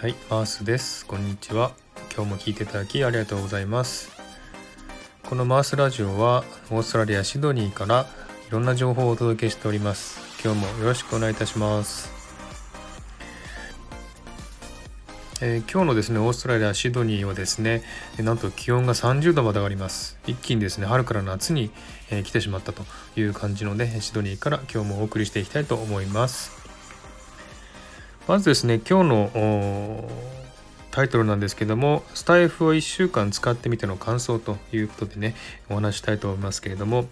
はい、マースです。こんにちは。今日も聞いていただきありがとうございます。このマースラジオはオーストラリア・シドニーからいろんな情報をお届けしております。今日もよろしくお願いいたします。えー、今日のですねオーストラリアシドニーはですねなんと気温が30度まで上がります一気にですね春から夏に、えー、来てしまったという感じのねシドニーから今日もお送りしていきたいと思いますまずですね今日のタイトルなんですけどもスタイフを1週間使ってみての感想ということでねお話したいと思いますけれども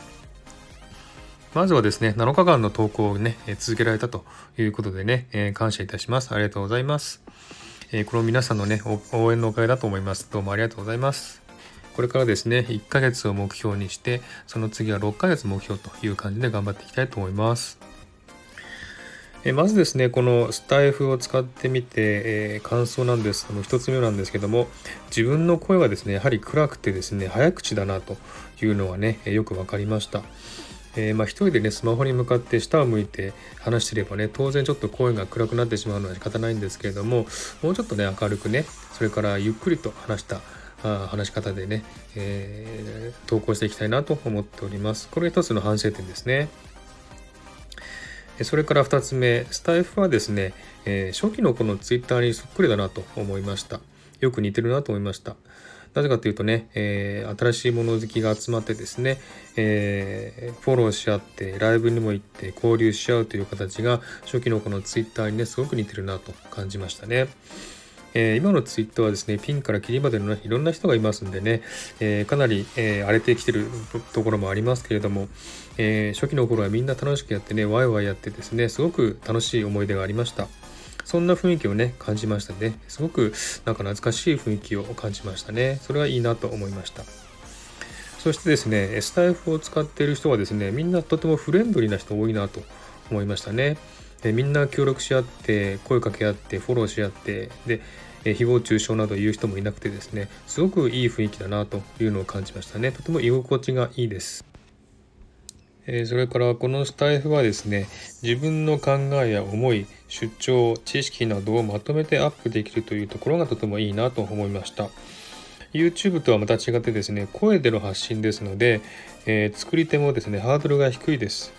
まずはですね7日間の投稿をね続けられたということでね、えー、感謝いたします。ありがとうございます。えー、この皆さんのね応援のおかげだと思います。どうもありがとうございます。これからですね1ヶ月を目標にしてその次は6ヶ月目標という感じで頑張っていきたいと思います。えまずですね、このスタイフを使ってみて、えー、感想なんですけども、1つ目なんですけども、自分の声はですね、やはり暗くてですね、早口だなというのはね、よく分かりました。えー、まあ、一人でね、スマホに向かって下を向いて話してればね、当然ちょっと声が暗くなってしまうのは仕方ないんですけれども、もうちょっとね、明るくね、それからゆっくりと話したあ話し方でね、えー、投稿していきたいなと思っております。これ一つの反省点ですね。それから2つ目、スタイフはですね、えー、初期のこのツイッターにそっくりだなと思いました。よく似てるなと思いました。なぜかというとね、えー、新しいもの好きが集まってですね、えー、フォローし合って、ライブにも行って交流し合うという形が、初期のこのツイッターにね、すごく似てるなと感じましたね。えー、今のツイッターはですね、ピンからキリまでの、いろんな人がいますんでね、えー、かなり、えー、荒れてきてるところもありますけれども、え初期の頃はみんな楽しくやってね、ワイワイやってですね、すごく楽しい思い出がありました。そんな雰囲気をね、感じましたね。すごくなんか懐かしい雰囲気を感じましたね。それはいいなと思いました。そしてですね、スタイフを使っている人はですね、みんなとてもフレンドリーな人多いなと思いましたね。でみんな協力し合って、声かけ合って、フォローし合って、で、誹謗中傷など言う人もいなくてですね、すごくいい雰囲気だなというのを感じましたね。とても居心地がいいです。えそれからこのスタイフはですね自分の考えや思い出張知識などをまとめてアップできるというところがとてもいいなと思いました YouTube とはまた違ってですね声での発信ですので、えー、作り手もですねハードルが低いです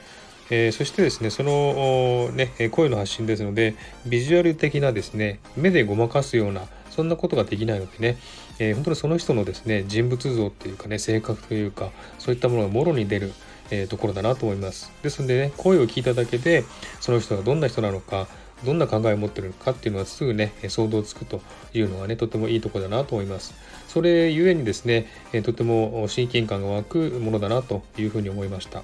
えー、そしてですね、その、ね、声の発信ですので、ビジュアル的なですね、目でごまかすような、そんなことができないのでね、えー、本当にその人のですね、人物像っていうかね、性格というか、そういったものがもろに出る、えー、ところだなと思います。ですのでね、声を聞いただけで、その人がどんな人なのか、どんな考えを持ってるのかっていうのはすぐね、想像つくというのはね、とてもいいところだなと思います。それゆえにですね、とても親近感が湧くものだなというふうに思いました。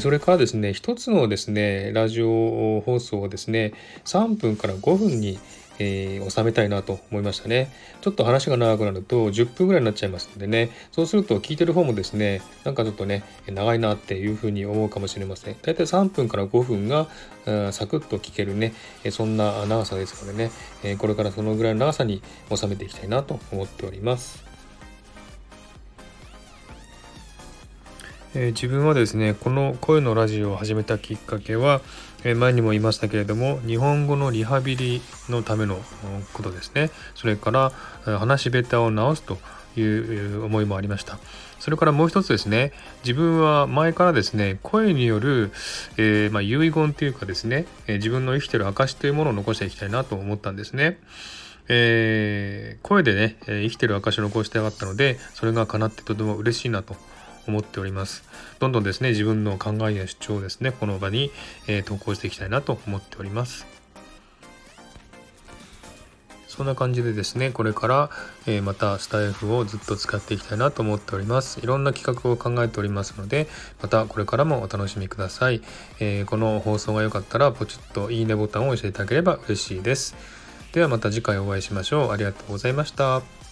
それからですね、一つのですね、ラジオ放送をですね、3分から5分にえー、収めたいなと思いましたね。ちょっと話が長くなると10分ぐらいになっちゃいますんでね、そうすると聞いてる方もですね、なんかちょっとね、長いなっていうふうに思うかもしれません。だいたい3分から5分がサクッと聞けるね、そんな長さですのでね、これからそのぐらいの長さに収めていきたいなと思っております。えー、自分はですねこの声のラジオを始めたきっかけは、えー、前にも言いましたけれども日本語のリハビリのためのことですねそれから話し下手を直すという思いもありましたそれからもう一つですね自分は前からですね声による、えー、まあ、遺言というかですね、え自分の生きてる証というものを残していきたいなと思ったんですね。えー、声でね、生きてる証を残してやがったのでそれが叶ってとても嬉しいなと思っております。どんどんですね、自分の考えや主張をですね、この場に、えー、投稿していきたいなと思っております。そんな感じでですね、これから、えー、またスタイフをずっと使っていきたいなと思っております。いろんな企画を考えておりますので、またこれからもお楽しみください。えー、この放送が良かったら、ポチッといいねボタンを押していただければ嬉しいです。ではまた次回お会いしましょう。ありがとうございました。